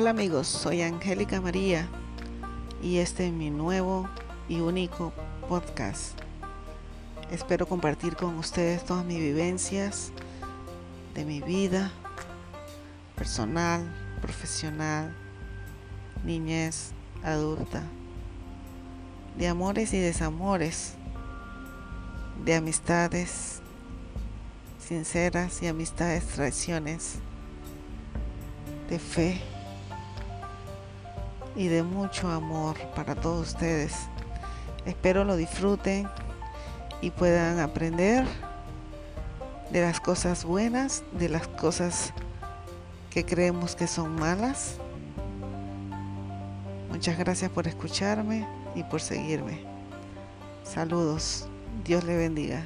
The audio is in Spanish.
Hola amigos, soy Angélica María y este es mi nuevo y único podcast. Espero compartir con ustedes todas mis vivencias de mi vida personal, profesional, niñez, adulta, de amores y desamores, de amistades sinceras y amistades traiciones, de fe y de mucho amor para todos ustedes. Espero lo disfruten y puedan aprender de las cosas buenas, de las cosas que creemos que son malas. Muchas gracias por escucharme y por seguirme. Saludos. Dios le bendiga.